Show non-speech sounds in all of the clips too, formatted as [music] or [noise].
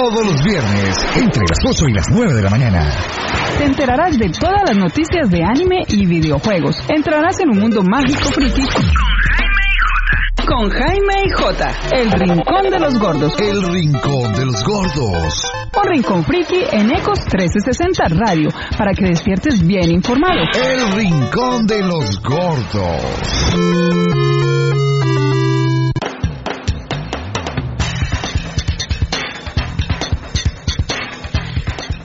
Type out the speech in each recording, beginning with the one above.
Todos los viernes, entre las 8 y las 9 de la mañana. Te enterarás de todas las noticias de anime y videojuegos. Entrarás en un mundo mágico friki con Jaime y Jota, el rincón de los gordos. El rincón de los gordos. Un rincón friki en Ecos 1360 Radio, para que despiertes bien informado. El rincón de los gordos.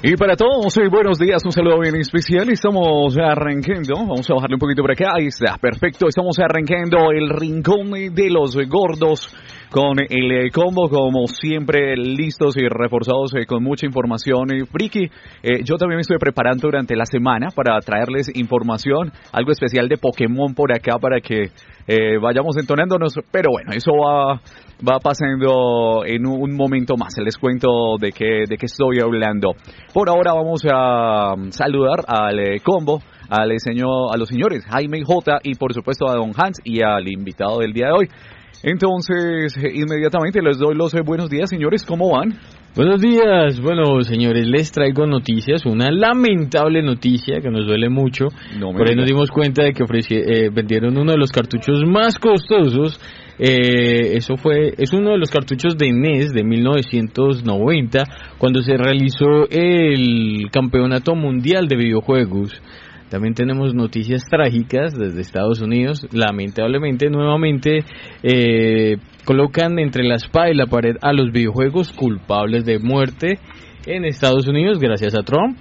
Y para todos, buenos días, un saludo bien especial. Estamos arrancando, vamos a bajarle un poquito por acá, ahí está, perfecto. Estamos arrancando el rincón de los gordos con el eh, combo, como siempre, listos y reforzados eh, con mucha información. friki, yo también me estoy preparando durante la semana para traerles información, algo especial de Pokémon por acá para que vayamos entonándonos, pero bueno, eso va va pasando en un momento más. Les cuento de qué, de qué estoy hablando. Por ahora vamos a saludar al eh, combo, al señor, a los señores Jaime J y por supuesto a Don Hans y al invitado del día de hoy. Entonces, inmediatamente les doy los eh, buenos días, señores, ¿cómo van? Buenos días, bueno señores, les traigo noticias, una lamentable noticia que nos duele mucho. Por ahí nos dimos cuenta de que eh, vendieron uno de los cartuchos más costosos eh, eso fue, es uno de los cartuchos de NES de 1990, cuando se realizó el Campeonato Mundial de Videojuegos. También tenemos noticias trágicas desde Estados Unidos. Lamentablemente, nuevamente, eh, colocan entre la espada y la pared a los videojuegos culpables de muerte en Estados Unidos, gracias a Trump.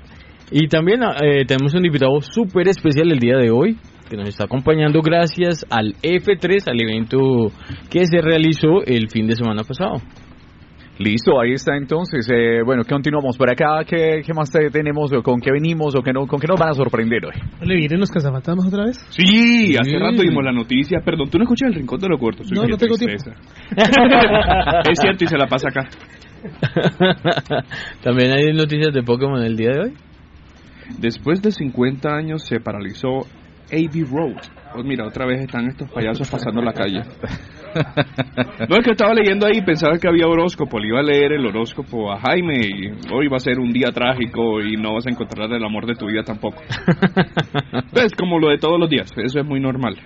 Y también eh, tenemos un invitado súper especial el día de hoy, que nos está acompañando gracias al F3, al evento que se realizó el fin de semana pasado. Listo, ahí está entonces. Eh, bueno, continuamos por acá. ¿Qué, qué más tenemos? ¿Con qué venimos? ¿O qué no, con qué nos van a sorprender hoy? ¿Le vienen los cazafantasmas otra vez? Sí, hace rato vimos la noticia. Perdón, ¿tú no escuchas el rincón de los cortos? No, no tengo tiempo. [laughs] es cierto y se la pasa acá. [laughs] También hay noticias de Pokémon el día de hoy. Después de 50 años se paralizó AB Road. Pues mira, otra vez están estos payasos pasando la calle. [laughs] No, es que estaba leyendo ahí y pensaba que había horóscopo. Le iba a leer el horóscopo a Jaime y hoy va a ser un día trágico y no vas a encontrar el amor de tu vida tampoco. [laughs] Es como lo de todos los días, eso es muy normal.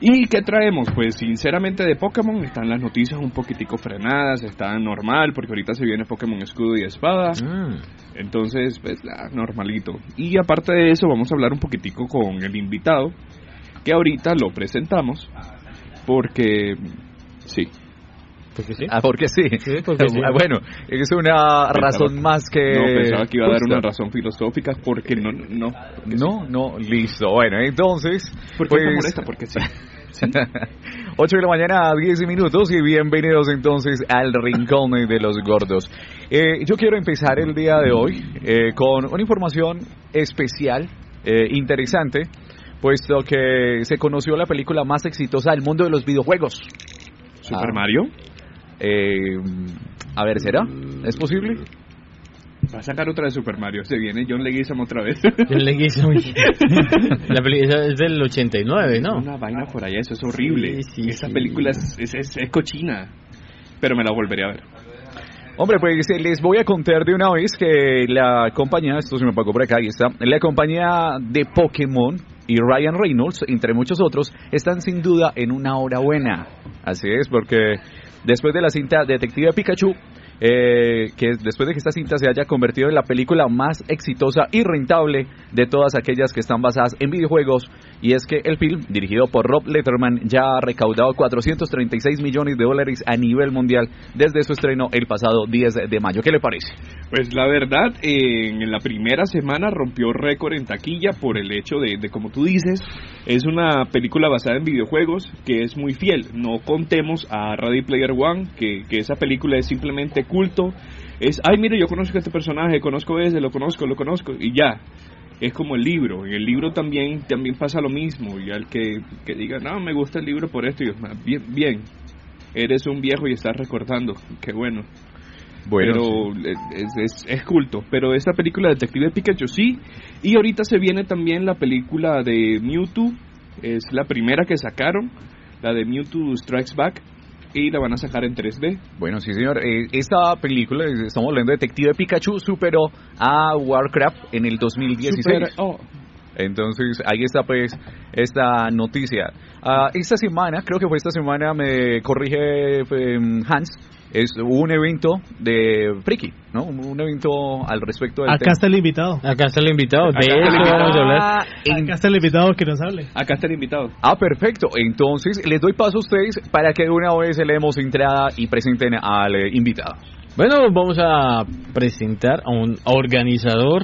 ¿Y qué traemos? Pues sinceramente de Pokémon están las noticias un poquitico frenadas, está normal porque ahorita se viene Pokémon Escudo y Espada. Ah. Entonces, pues normalito. Y aparte de eso vamos a hablar un poquitico con el invitado, que ahorita lo presentamos, porque sí. Porque sí. Ah, porque sí. Ah, [laughs] bueno, es una razón más que. No, pensaba que iba a dar una razón filosófica porque no. No, no, no, listo. Bueno, entonces. ¿Por qué pues, molesta? Porque sí. [laughs] 8 de la mañana, 10 minutos y bienvenidos entonces al Rincón de los Gordos. Eh, yo quiero empezar el día de hoy eh, con una información especial, eh, interesante, puesto que se conoció la película más exitosa del mundo de los videojuegos. ¿Super Mario? a ver, ¿será? ¿Es posible? Va a sacar otra de Super Mario. Se viene John Leguizamo otra vez. [laughs] John Leguizamo. [laughs] la película es del 89, ¿no? Una vaina por allá, eso es horrible. Sí, sí, Esa película es, es, es, cochina. Pero me la volveré a ver. Hombre, pues les voy a contar de una vez que la compañía, esto se me pagó por acá, ahí está, la compañía de Pokémon y Ryan Reynolds, entre muchos otros, están sin duda en una hora buena. Así es, porque después de la cinta Detective Pikachu, eh, que después de que esta cinta se haya convertido en la película más exitosa y rentable de todas aquellas que están basadas en videojuegos, y es que el film, dirigido por Rob Letterman, ya ha recaudado 436 millones de dólares a nivel mundial desde su estreno el pasado 10 de mayo. ¿Qué le parece? Pues la verdad, en la primera semana rompió récord en taquilla por el hecho de, de, como tú dices, es una película basada en videojuegos que es muy fiel. No contemos a Ready Player One, que, que esa película es simplemente culto, es, ay, mire, yo conozco a este personaje, conozco ese, lo conozco, lo conozco, y ya. Es como el libro, en el libro también, también pasa lo mismo, y al que, que diga, no, me gusta el libro por esto, y yo, bien, bien, eres un viejo y estás recordando, qué bueno. Bueno, pero es, es, culto. Pero esta película de Detective Pikachu sí. Y ahorita se viene también la película de Mewtwo. Es la primera que sacaron. La de Mewtwo Strikes Back y la van a sacar en 3D. Bueno, sí, señor. Eh, esta película, estamos hablando de Detective Pikachu, superó a Warcraft en el 2016. Super- oh, Entonces, ahí está pues esta noticia. Ah, esta semana, creo que fue esta semana, me corrige em, Hans, es un evento de Friki, ¿no? Un, un evento al respecto del Acá tema. está el invitado. Acá está el invitado, de Acá está el eso invitado. vamos a hablar. En- Acá está el invitado que nos hable. acá está el invitado. Ah, perfecto. Entonces, les doy paso a ustedes para que de una vez le demos entrada y presenten al eh, invitado. Bueno, vamos a presentar a un organizador,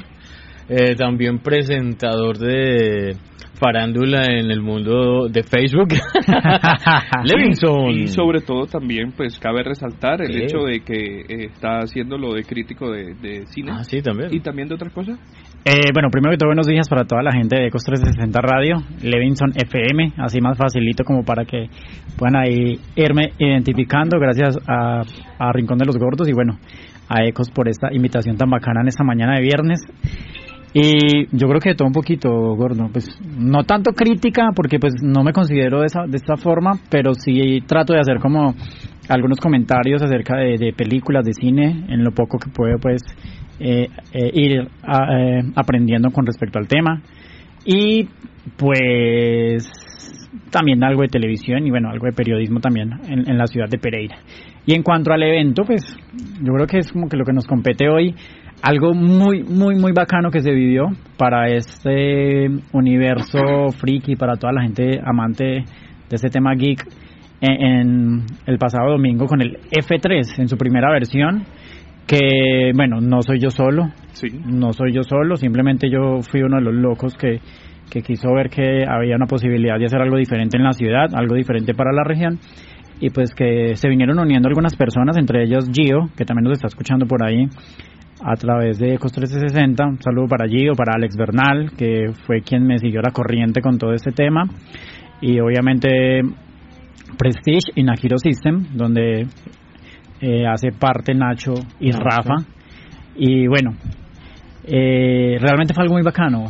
eh, también presentador de farándula en el mundo de Facebook, [laughs] Levinson. Y sobre todo también, pues cabe resaltar el ¿Qué? hecho de que eh, está haciendo lo de crítico de, de cine Ah, sí, también. y también de otras cosas. Eh, bueno, primero que todo, buenos días para toda la gente de Ecos 360 Radio, Levinson FM, así más facilito como para que puedan ahí irme identificando, gracias a, a Rincón de los Gordos y bueno, a Ecos por esta invitación tan bacana en esta mañana de viernes. Y yo creo que todo un poquito, gordo, pues no tanto crítica, porque pues no me considero de, esa, de esta forma, pero sí trato de hacer como algunos comentarios acerca de, películas, de cine, en lo poco que puedo pues eh, eh, ir a- eh, aprendiendo con respecto al tema. Y pues también algo de televisión y bueno, algo de periodismo también en la ciudad de Pereira. Y en cuanto al evento, pues yo creo que es como que lo que nos compete hoy, algo muy, muy, muy bacano que se vivió para este universo friki, para toda la gente amante de este tema geek, en, en el pasado domingo con el F3 en su primera versión, que bueno, no soy yo solo, Sí. no soy yo solo, simplemente yo fui uno de los locos que, que quiso ver que había una posibilidad de hacer algo diferente en la ciudad, algo diferente para la región, y pues que se vinieron uniendo algunas personas, entre ellas Gio, que también nos está escuchando por ahí a través de Ecos 360. Un saludo para Gio, para Alex Bernal, que fue quien me siguió la corriente con todo este tema, y obviamente Prestige y Nahiro System, donde eh, hace parte Nacho y Rafa. Y bueno, eh, realmente fue algo muy bacano,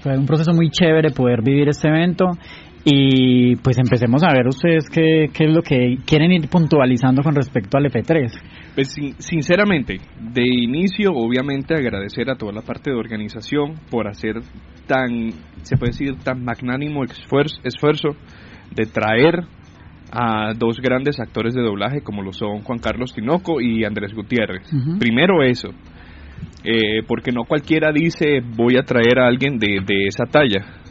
fue un proceso muy chévere poder vivir este evento y pues empecemos a ver ustedes qué, qué es lo que quieren ir puntualizando con respecto al F3. Pues sin- sinceramente, de inicio, obviamente agradecer a toda la parte de organización por hacer tan, se puede decir, tan magnánimo esfuerzo, esfuerzo de traer a dos grandes actores de doblaje como lo son Juan Carlos Tinoco y Andrés Gutiérrez. Primero eso, eh, porque no cualquiera dice voy a traer a alguien de, de esa talla.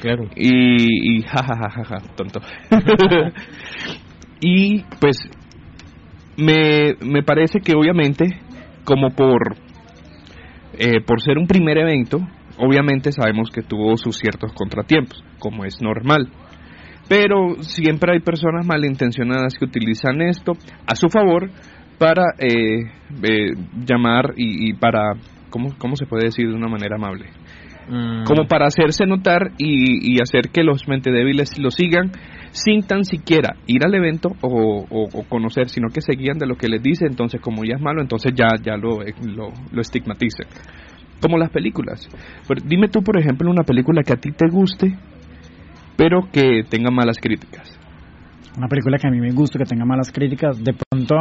Claro. Y, y [laughs] ja, ja, ja, ja, ja, tonto. [laughs] y pues me, me parece que obviamente como por eh, por ser un primer evento obviamente sabemos que tuvo sus ciertos contratiempos como es normal pero siempre hay personas malintencionadas que utilizan esto a su favor para eh, eh, llamar y, y para ¿cómo, ¿cómo se puede decir de una manera amable? Mm, como para hacerse notar y, y hacer que los mente débiles lo sigan sin tan siquiera ir al evento o, o- o conocer, sino que se guían de lo que les dice, entonces como ya es malo, entonces ya, ya lo, eh, lo, lo estigmaticen. Como las películas. Pero dime tú, por ejemplo, una película que a ti te guste, pero que tenga malas críticas. Una película que a mí me gusta, que tenga malas críticas, de pronto,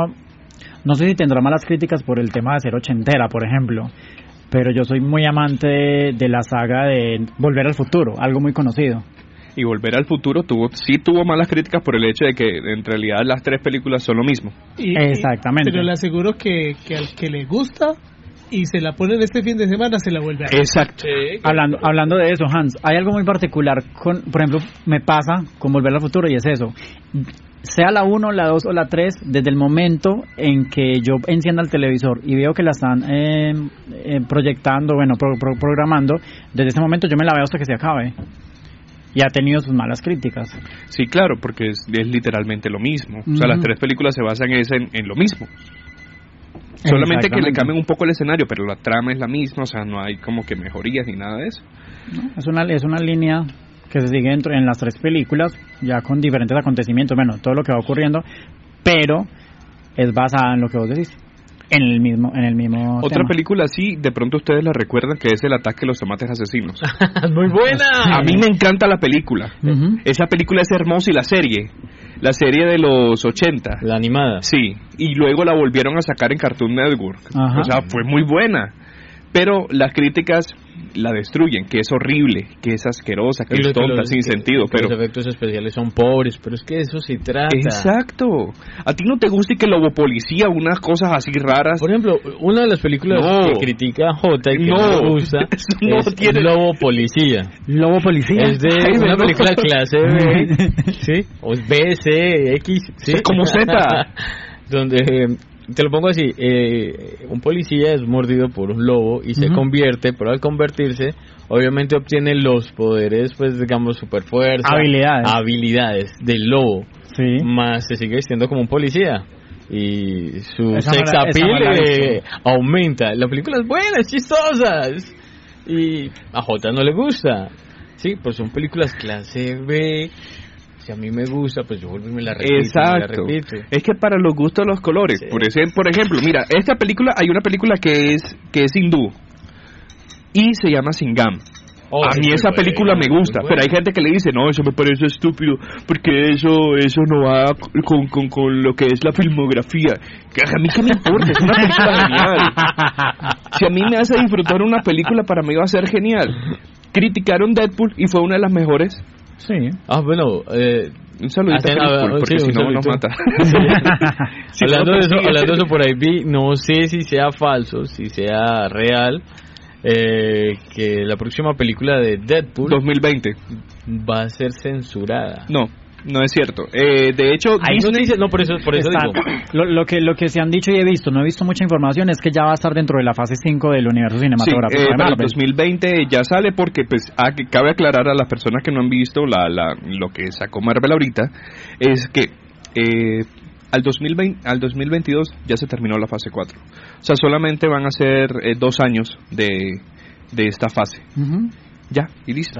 no sé si tendrá malas críticas por el tema de ser ochentera, por ejemplo, pero yo soy muy amante de, de la saga de Volver al Futuro, algo muy conocido. Y Volver al Futuro tuvo, sí tuvo malas críticas por el hecho de que en realidad las tres películas son lo mismo. Y- y- Exactamente. pero le aseguro que, que al que le gusta y se la ponen este fin de semana, se la vuelve a. Exacto. Hablando, hablando de eso, Hans, hay algo muy particular con, por ejemplo, me pasa con Volver al Futuro y es eso. Sea la 1, la 2 o la 3, desde el momento en que yo encienda el televisor y veo que la están eh, eh, proyectando, bueno, pro- pro- programando, desde ese momento yo me la veo hasta que se acabe. Y ha tenido sus malas críticas. Sí, claro, porque es, es literalmente lo mismo. O sea, las tres películas se basan en, en lo mismo. Solamente que le cambian un poco el escenario, pero la trama es la misma, o sea, no hay como que mejorías ni nada de eso. Es una, es una línea que se sigue en las tres películas, ya con diferentes acontecimientos, bueno, todo lo que va ocurriendo, pero es basada en lo que vos decís, en el mismo, en el mismo Otra tema. película así, de pronto ustedes la recuerdan, que es El ataque de los tomates asesinos. [laughs] Muy buena. A mí me encanta la película. Esa película es hermosa y la serie. la serie de los 80. La animada. Sí, y luego la volvieron a sacar en Cartoon Network. Ajá. O sea, fue muy buena. Pero las críticas la destruyen, que es horrible, que es asquerosa, que es tonta, los- sin que- sentido. que Pero Los efectos especiales son pobres, pero es que de eso se trata. Exacto. A ti no te gusta y que Lobo Policía, unas cosas así raras. Por ejemplo, una de las películas No. que critica J y que no, No. gusta [laughs] no es tiene- Lobo Policía. Lobo policía. Es de Ay, una no. película clase B, [laughs] ¿sí? O B, C, X, ¿sí? Es como Z. [laughs] Donde, eh, te lo pongo así, eh, un policía es mordido por un lobo y se convierte, pero al convertirse, obviamente obtiene los poderes, pues digamos, super fuerza. Habilidades. Habilidades del lobo. Sí. Más se sigue vistiendo como un policía. Y su Esa sex appeal eh, aumenta. La película es buena, es chistosa. Y a J no le gusta. Sí, pues son películas clase B. Si a mí me gusta, pues yo vuelvo y me la repito. y me la Exacto. repito. Es que para los gustos los colores. Sí. Por, ese, por ejemplo, mira, esta película, hay una película que es que es hindú y se llama Singam. Oh, a mí esa buena, película me gusta, pero hay gente que le dice, no, eso me parece estúpido, porque eso eso no va con, con, con lo que es la filmografía. Que a mí qué me importa, es una película genial. Si a mí me hace disfrutar una película, para mí va a ser genial. Criticaron Deadpool y fue una de las mejores. Sí. Ah, bueno, eh, Un saludito Hacen- a Deadpool, porque sí, si no nos mata. [laughs] [laughs] Si no, hablando, de eso, hablando de eso por ahí vi, no sé si sea falso, si sea real, eh, que la próxima película de Deadpool 2020. va a ser censurada. No, no es cierto. Eh, de hecho, Hay Disney- noticias, no, por eso, por eso digo. [clears throat] lo, lo que lo que se han dicho y he visto, no he visto mucha información, es que ya va a estar dentro de la fase 5 del universo Sí, cinematográfico eh, de para el Marvel. 2020 ya sale porque pues ah, que cabe aclarar a las personas que no han visto la, la, lo que sacó Marvel ahorita es que eh, al 2020 al 2022 ya se terminó la fase 4 o sea solamente van a ser eh, dos años de, de esta fase Ujú. Ya. Y listo.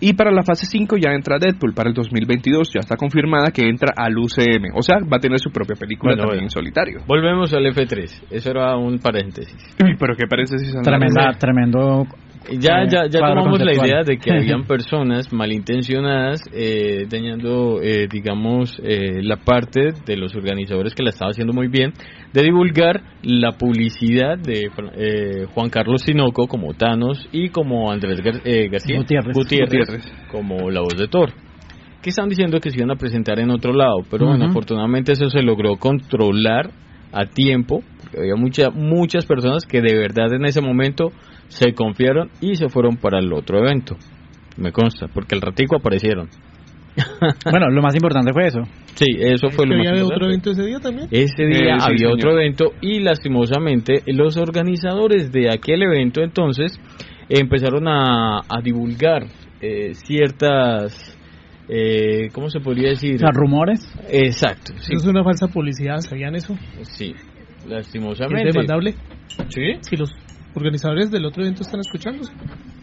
Y para la fase 5 ya entra Deadpool. Para el 2022 ya está confirmada que entra al UCM o sea va a tener su propia película Bueno, también bueno. en solitario. Volvemos al F3, eso era un paréntesis. Uy, pero qué parece si Tremenda, tremendo. Ya, eh, ya, ya cuadro tomamos la idea de que [laughs] habían personas malintencionadas eh, dañando, eh, digamos, eh, la parte de los organizadores que la estaba haciendo muy bien de divulgar la publicidad de eh, Juan Carlos Sinoco como Thanos y como Andrés Gar- eh, García Gutiérrez. Gutiérrez. como la voz de Thor. Que están diciendo que se iban a presentar en otro lado, pero bueno, afortunadamente eso se logró controlar a tiempo. Había mucha, muchas personas que de verdad en ese momento se confiaron y se fueron para el otro evento. Me consta, porque al ratico aparecieron. [laughs] Bueno, lo más importante fue eso. Sí, eso fue lo ¿Que más había importante. otro evento ese día también? Ese día Eh, sí, había señor. otro evento y lastimosamente los organizadores de aquel evento entonces empezaron a, a divulgar eh, ciertas, eh, ¿cómo se podría decir? Los rumores. Exacto, sí, Eso es una falsa publicidad, ¿sabían eso? sí, ¿Es lastimosamente. demandable? Sí. Si los organizadores del otro evento están escuchando.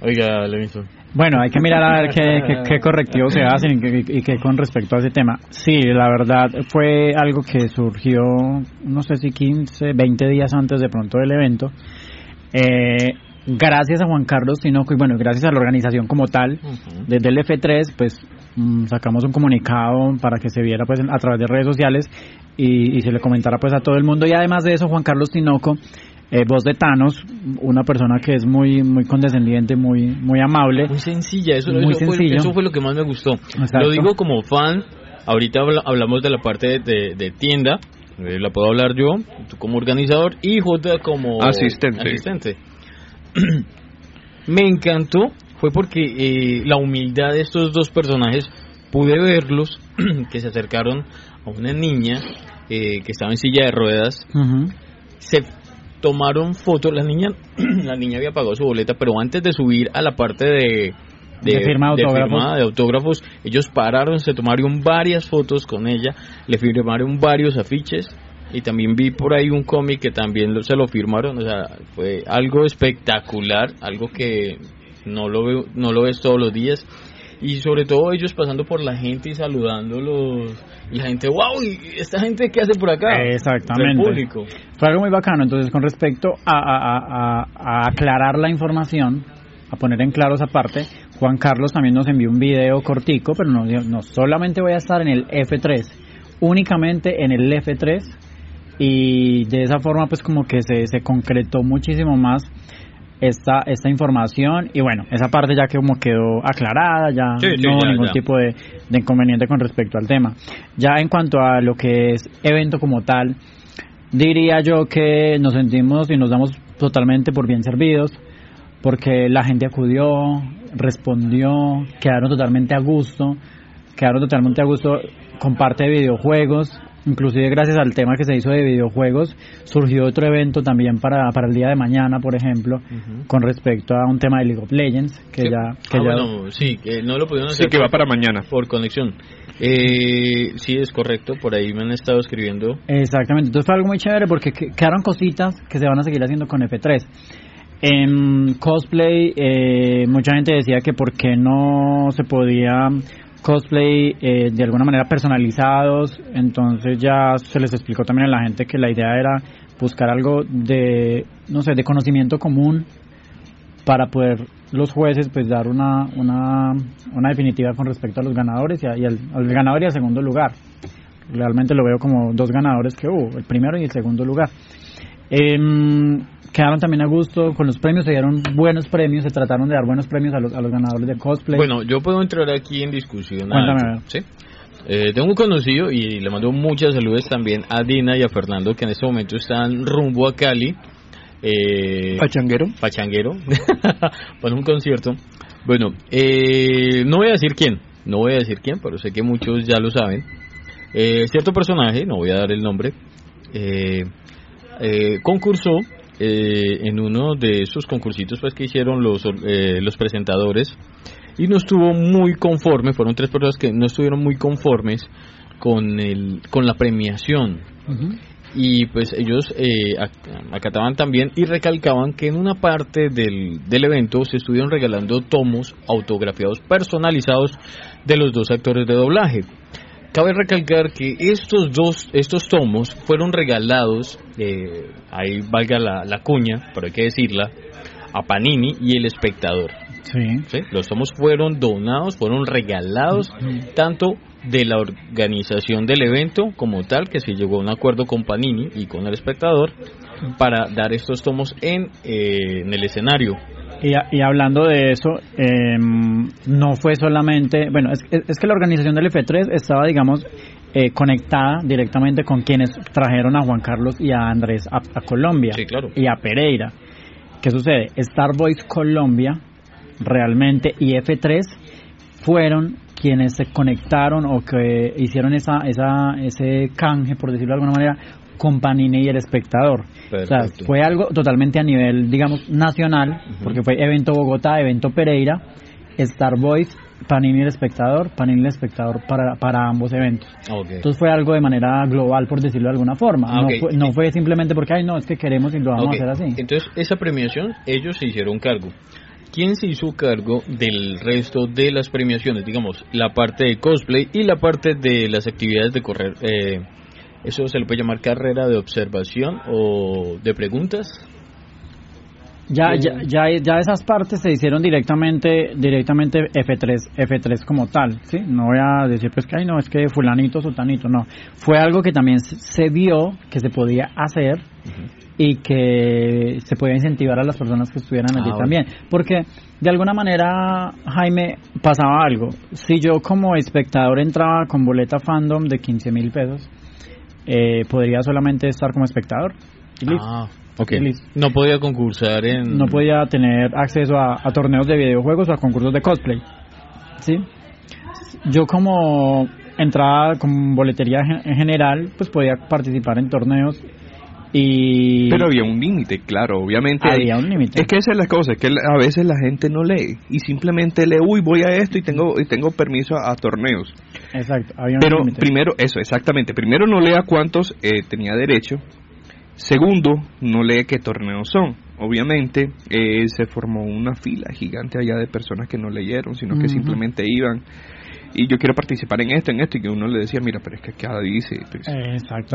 Oiga, Levinson. Bueno, hay que mirar a ver qué, [laughs] qué, qué correctivos se hacen y qué, y qué con respecto a ese tema. Sí, la verdad fue algo que surgió, no sé si 15, 20 días antes de pronto del evento. Eh, gracias a Juan Carlos Tinoco y bueno, gracias a la organización como tal, desde el F3, pues mm, sacamos un comunicado para que se viera pues en- a través de redes sociales y, y se le comentara pues a todo el mundo. Y además de eso, Juan Carlos Tinoco, eh, voz de Thanos, una persona que es muy muy condescendiente, muy muy amable. Muy sencilla, eso, Muy eso, fue, sencillo. eso fue lo que más me gustó. Exacto. Lo digo como fan, ahorita habla- hablamos de la parte de, de tienda, eh, la puedo hablar yo, tú como organizador y J como Asistente. asistente. [clears throat] me encantó, fue porque eh, la humildad de estos dos personajes, pude verlos [clears throat] que se acercaron a una niña eh, que estaba en silla de ruedas, se tomaron fotos, la niña, [clears throat] la niña había pagado su boleta, pero antes de subir a la parte de, De firma de autógrafos. firma de autógrafos, ellos pararon, se tomaron varias fotos con ella, le firmaron varios afiches. Y también vi por ahí un cómic que también lo- se lo firmaron, o sea, fue algo espectacular, algo que no lo veo, no lo ves todos los días y sobre todo ellos pasando por la gente y saludándolos y la gente, wow, ¿y esta gente qué hace por acá? Exactamente. El público. Fue algo muy bacano. Entonces, con respecto a, a- a- a aclarar la información, a poner en claro esa parte, Juan Carlos también nos envió un video cortico, pero no, no solamente voy a estar en el F3, únicamente en el F3 y de esa forma pues como que se, se concretó muchísimo más esta, esta información y bueno, esa parte ya como quedó aclarada, ya no hubo ningún tipo de, de, inconveniente con respecto al tema. Ya en cuanto a lo que es evento como tal, diría yo que nos sentimos y nos damos totalmente por bien servidos porque la gente acudió, respondió, quedaron totalmente a gusto, quedaron totalmente a gusto con parte de videojuegos, inclusive gracias al tema que se hizo de videojuegos, surgió otro evento también para, para el día de mañana, por ejemplo, con respecto a un tema de League of Legends, que ya... Que ah, bueno, sí, que no lo pudieron hacer. Sí, que va para mañana. Por conexión. Eh, sí, es correcto, por ahí me han estado escribiendo. Exactamente, entonces fue algo muy chévere porque quedaron cositas que se van a seguir haciendo con F3. En cosplay, eh, mucha gente decía que por qué no se podía cosplay eh, de alguna manera personalizados, entonces ya se les explicó también a la gente que la idea era buscar algo de, no sé, de conocimiento común para poder los jueces pues dar una, una, una definitiva con respecto a los ganadores y, al, ganador y al segundo lugar. Realmente lo veo como dos ganadores que hubo, el primero y el segundo lugar. Eh, quedaron también a gusto con los premios, se dieron buenos premios, se trataron de dar buenos premios a los, a los ganadores de cosplay. Bueno, yo puedo entrar aquí en discusión. Cuéntame. ¿sí? Eh, tengo un conocido y le mando muchas saludos también a Dina y a Fernando que en este momento están rumbo a Cali. Eh, Pachanguero. Pachanguero. [laughs] para un concierto. Bueno, eh, no voy a decir quién, no voy a decir quién, pero sé que muchos ya lo saben. Eh, cierto personaje, no voy a dar el nombre, eh, eh, concursó eh, en uno de esos concursitos pues que hicieron los, eh, los presentadores y no estuvo muy conforme, fueron tres personas que no estuvieron muy conformes con, el, con la premiación. Y pues ellos eh, acataban también y recalcaban que en una parte del, del evento se estuvieron regalando tomos autografiados personalizados de los dos actores de doblaje. Cabe recalcar que estos dos, estos tomos fueron regalados, eh, ahí valga la, cuña, pero hay que decirla, a Panini y el espectador. Sí. Los tomos fueron donados, fueron regalados, tanto de la organización del evento como tal, que se llegó a un acuerdo con Panini y con el espectador para dar estos tomos en, eh, en el escenario. Y, hablando de eso, em, no fue solamente, bueno, es, es, que la organización del F3 estaba, digamos, eh, conectada directamente con quienes trajeron a Juan Carlos y a Andrés a, Colombia claro. y a Pereira. ¿Qué sucede? Star Boys Colombia realmente y F3 fueron quienes se conectaron o que hicieron esa, esa, ese canje, por decirlo de alguna manera, con Panini y el espectador. O sea, fue algo totalmente a nivel, digamos, nacional, porque fue evento Bogotá, evento Pereira, Star Boys, Panini y el espectador, Panini y el espectador para, para ambos eventos. Entonces fue algo de manera global, por decirlo de alguna forma. Ah, no, fue, simplemente porque, ay, no, es que queremos y lo vamos a hacer así. Entonces, esa premiación, ellos se hicieron cargo. ¿Quién se hizo cargo del resto de las premiaciones? Digamos, la parte de cosplay y la parte de las actividades de correr. Eh, ¿Eso se le puede llamar carrera de observación o de preguntas? Ya, ya, ya, ya esas partes se hicieron directamente directamente F3 F3 como tal, ¿sí? No voy a decir pues que ay no, es que fulanito, sultanito, no. Fue algo que también se vio que se podía hacer y que se podía incentivar a las personas que estuvieran allí ah, también, porque de alguna manera Jaime pasaba algo. Si yo como espectador entraba con boleta fandom de 15 mil pesos, eh, podría solamente estar como espectador. Ah, ok. No podía concursar en... No podía tener acceso a, torneos de videojuegos o a concursos de cosplay. ¿Sí? Yo como entraba con boletería en general, pues podía participar en torneos y... Pero había un límite, claro, obviamente. Había un límite. Es que esa es la cosa, es que a veces la gente no lee y simplemente lee, uy, voy a esto y tengo, y tengo permiso a, torneos. Exacto, había un Pero primero, eso, exactamente. Primero no lea cuántos eh, tenía derecho. Segundo, no lee qué torneos son. Obviamente eh, se formó una fila gigante allá de personas que no leyeron, sino que simplemente iban y yo quiero participar en esto, en esto, y que uno le decía, mira, pero es que acá dice.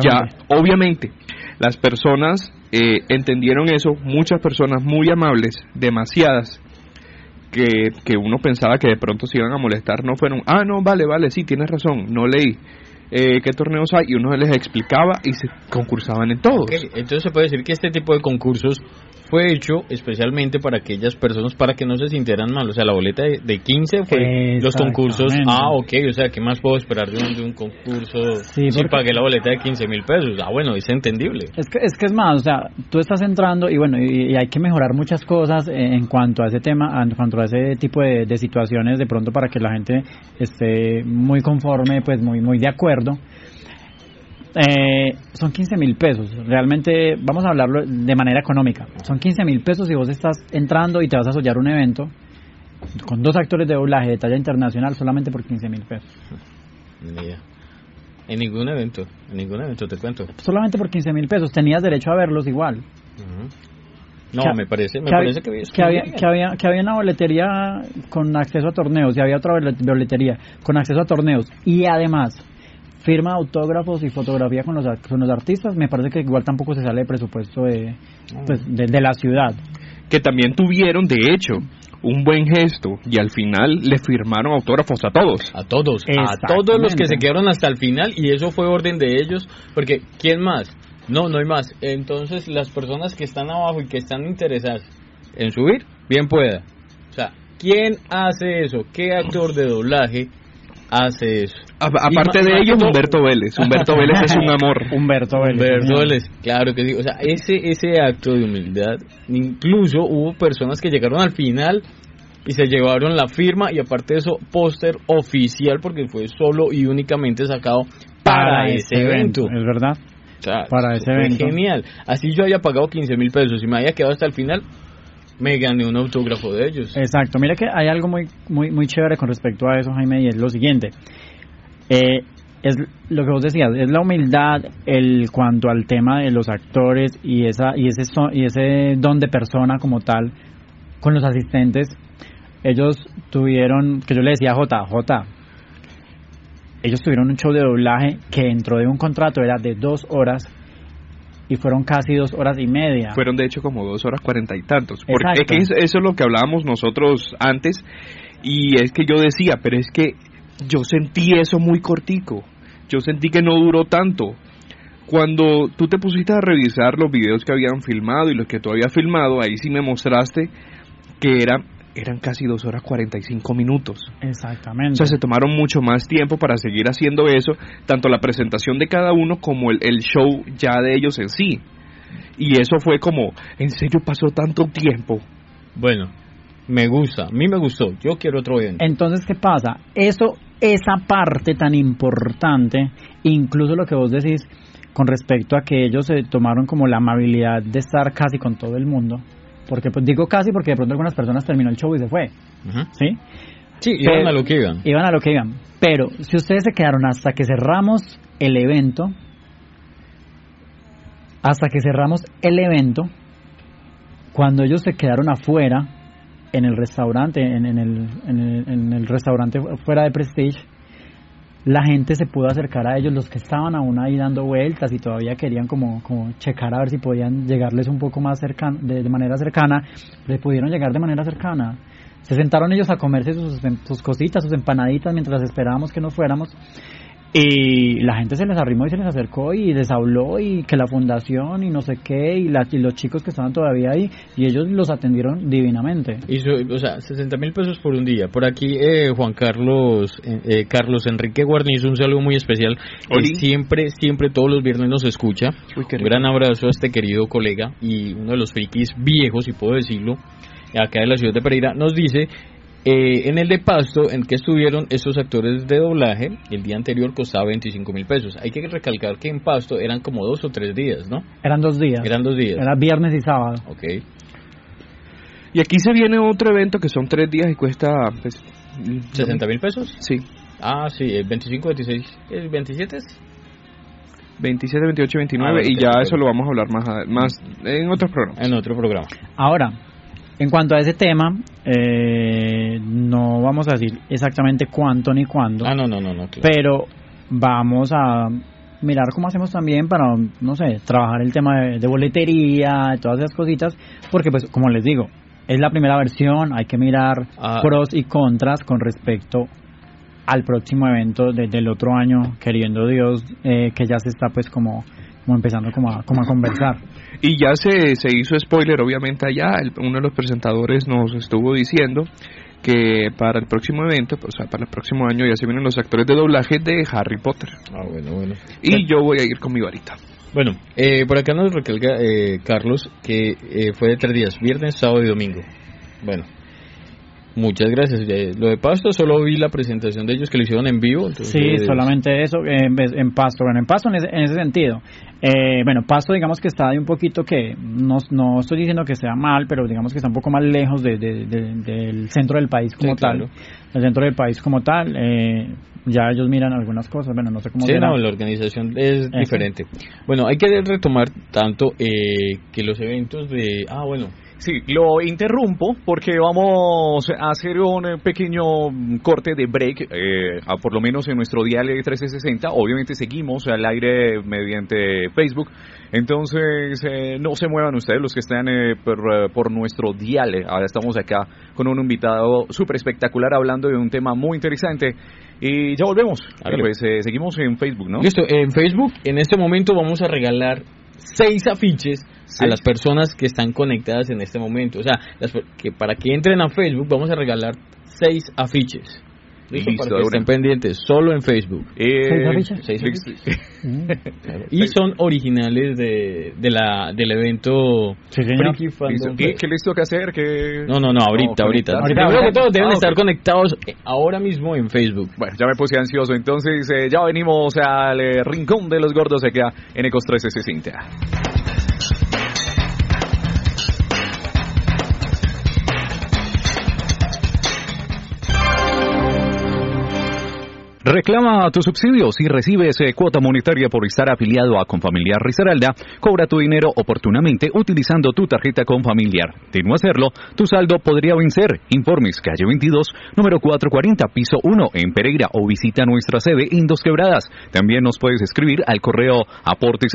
ya, obviamente, las personas eh, entendieron eso, muchas personas muy amables, demasiadas, que, que uno pensaba que de pronto se iban a molestar, no fueron, ah, no, vale, vale, sí, tienes razón, no leí. eh, qué torneos hay y uno les explicaba y se concursaban en todos. Entonces se puede decir que este tipo de concursos fue hecho especialmente para aquellas personas para que no se sintieran mal. O sea, la boleta de, de 15 fue los concursos. Ah, ok, o sea, ¿qué más puedo esperar de un, de un concurso sí, si pagué la boleta de 15 mil pesos? Ah, bueno, es entendible. Es que, es que es más, o sea, tú estás entrando y bueno, y, hay que mejorar muchas cosas en cuanto a ese tema, en cuanto a ese tipo de, de situaciones, de pronto para que la gente esté muy conforme, pues muy, muy de acuerdo. Eh, son 15 mil pesos. Realmente, vamos a hablarlo de manera económica. Son 15 mil pesos si vos estás entrando y te vas a soñar un evento con dos actores de doblaje de talla internacional solamente por 15 mil pesos. En ningún evento, en ningún evento te cuento. Solamente por 15 mil pesos, tenías derecho a verlos igual. No, me parece, me parece que, que, había, que, había, que había una boletería con acceso a torneos y había otra boletería con acceso a torneos y además firma autógrafos y fotografía con los, con los artistas, me parece que igual tampoco se sale de presupuesto de, pues, de, la ciudad. Que también tuvieron, de hecho, un buen gesto y al final le firmaron autógrafos a todos. A todos, a todos los que se quedaron hasta el final y eso fue orden de ellos, porque ¿quién más? No, no hay más. Entonces las personas que están abajo y que están interesadas en subir, bien pueda. O sea, ¿quién hace eso? ¿Qué actor de doblaje hace eso? aparte de ellos, Humberto Vélez. Humberto [laughs] Vélez es un amor. Humberto Vélez. Humberto Vélez, claro que sí. O sea, ese, ese acto de humildad, incluso hubo personas que llegaron al final y se llevaron la firma y aparte de eso, póster oficial porque fue solo y únicamente sacado para, ese evento. Es verdad. para ese evento. Genial. Así yo haya pagado 15 mil pesos y me haya quedado hasta el final, me gané un autógrafo de ellos. Exacto. Mira que hay algo muy, muy, muy chévere con respecto a eso, Jaime, y es lo siguiente. Eh, es lo que vos decías, es la humildad el cuanto al tema de los actores y esa y ese y ese don de persona como tal con los asistentes. Ellos tuvieron, que yo le decía a J, J, ellos tuvieron un show de doblaje que dentro de un contrato era de dos horas y fueron casi dos horas y media. Fueron de hecho como dos horas cuarenta y tantos. Porque eso es lo que hablábamos nosotros antes y es que yo decía, pero es que yo sentí eso muy cortico. Yo sentí que no duró tanto. Cuando tú te pusiste a revisar los videos que habían filmado y los que tú habías filmado, ahí sí me mostraste que era, eran casi dos horas 45 minutos. Exactamente. O sea, se tomaron mucho más tiempo para seguir haciendo eso, tanto la presentación de cada uno como el, el show ya de ellos en sí. Y eso fue como, ¿en serio pasó tanto tiempo? Bueno, me gusta, a mí me gustó, yo quiero otro evento. Entonces, ¿qué pasa? Eso esa parte tan importante, incluso lo que vos decís con respecto a que ellos se tomaron como la amabilidad de estar casi con todo el mundo, porque pues digo casi porque de pronto algunas personas terminó el show y se fue, ¿sí? Sí, iban a lo que iban. Iban a lo que iban. Pero si ustedes se quedaron hasta que cerramos el evento, hasta que cerramos el evento, cuando ellos se quedaron afuera, en el restaurante, en, el, en, el, en, el, restaurante fuera de Prestige, la gente se pudo acercar a ellos, los que estaban aún ahí dando vueltas y todavía querían como, como checar a ver si podían llegarles un poco más cercano, de, manera cercana, les pudieron llegar de manera cercana. Se sentaron ellos a comerse sus, sus cositas, sus empanaditas mientras esperábamos que nos fuéramos y la gente se les arrimó y se les acercó y les habló y que la fundación y no sé qué y, los chicos que estaban todavía ahí y ellos los atendieron divinamente. Y o sea, 60 mil pesos por un día. Por aquí eh, Juan Carlos eh, eh, Carlos Enrique Guarnizo, un saludo muy especial. Él siempre, siempre todos los viernes nos escucha. un gran abrazo a este querido colega y uno de los frikis viejos, si puedo decirlo, acá de la ciudad de Pereira, nos dice eh, en el de Pasto, en que estuvieron estos actores de doblaje, el día anterior costaba 25 mil pesos. Hay que recalcar que en Pasto eran como dos o tres días, ¿no? Eran dos días. Eran dos días. Era viernes y sábado. Ok. Y aquí se viene otro evento que son tres días y cuesta... Pues, ¿60 mil pesos? Sí. Ah, sí, el 25, 26, ¿el 27 27, 28, 29 y ya eso lo vamos a hablar más, más en otros programas. En otro programa. Ahora, en cuanto a ese tema, eh, no vamos a decir exactamente cuánto ni cuándo. Ah, no, no, no, no. Pero vamos a mirar cómo hacemos también para, no sé, trabajar el tema de, boletería, de todas esas cositas, porque pues, como les digo, es la primera versión, hay que mirar ah. pros y contras con respecto al próximo evento del otro año, queriendo Dios, eh, que ya se está pues como, como empezando como a, como a conversar. Y ya se, se hizo spoiler, obviamente allá, uno de los presentadores nos estuvo diciendo que para el próximo evento, o sea, para el próximo año ya se vienen los actores de doblaje de Harry Potter. Ah, bueno, bueno. Y yo voy a ir con mi varita. Bueno, eh, por acá nos recalca eh, Carlos que eh, fue de tres días, viernes, sábado y domingo. Bueno, Muchas gracias. Lo de Pasto, solo vi la presentación de ellos que lo hicieron en vivo. sí, solamente eso, en, en Pasto. Bueno, en Pasto en ese, sentido. Eh, bueno, Pasto digamos que está de un poquito que, no, no estoy diciendo que sea mal, pero digamos que está un poco más lejos de, del centro del país como tal. El centro del país como tal. Eh, ya ellos miran algunas cosas, bueno, no sé cómo Sí, no, la organización es diferente. Bueno, hay que retomar tanto eh, que los eventos de... Ah, bueno, Sí, lo interrumpo porque vamos a hacer un pequeño corte de break, eh, por lo menos en nuestro dial 1360. Obviamente seguimos al aire mediante Facebook. Entonces, eh, no se muevan ustedes los que están eh, por, nuestro dial. Ahora estamos acá con un invitado súper espectacular hablando de un tema muy interesante. Y ya volvemos. Pues seguimos en Facebook, ¿no? Listo, en Facebook en este momento vamos a regalar seis afiches a las personas que están conectadas en este momento. O sea, que para que entren a Facebook vamos a regalar seis afiches. Listo, para que estén pendientes, solo en Facebook. Eh, ¿Seis mm. [laughs] Y son originales de, de la, del evento sí, ¿Qué, les toca hacer? que No, no, no, ahorita, ahorita. ahorita. que todos deben ah, estar conectados ahora mismo en Facebook. Bueno, ya me puse ansioso, entonces eh, ya venimos al eh, rincón de los gordos de queda en Ecos 1360. Reclama tus subsidios y recibes eh, cuota monetaria por estar afiliado a Confamiliar Risaralda. Cobra tu dinero oportunamente utilizando tu tarjeta Confamiliar. De no hacerlo, tu saldo podría vencer. Informes calle 22, número 440, piso 1 en Pereira o visita nuestra sede en Dos Quebradas. También nos puedes escribir al correo aportes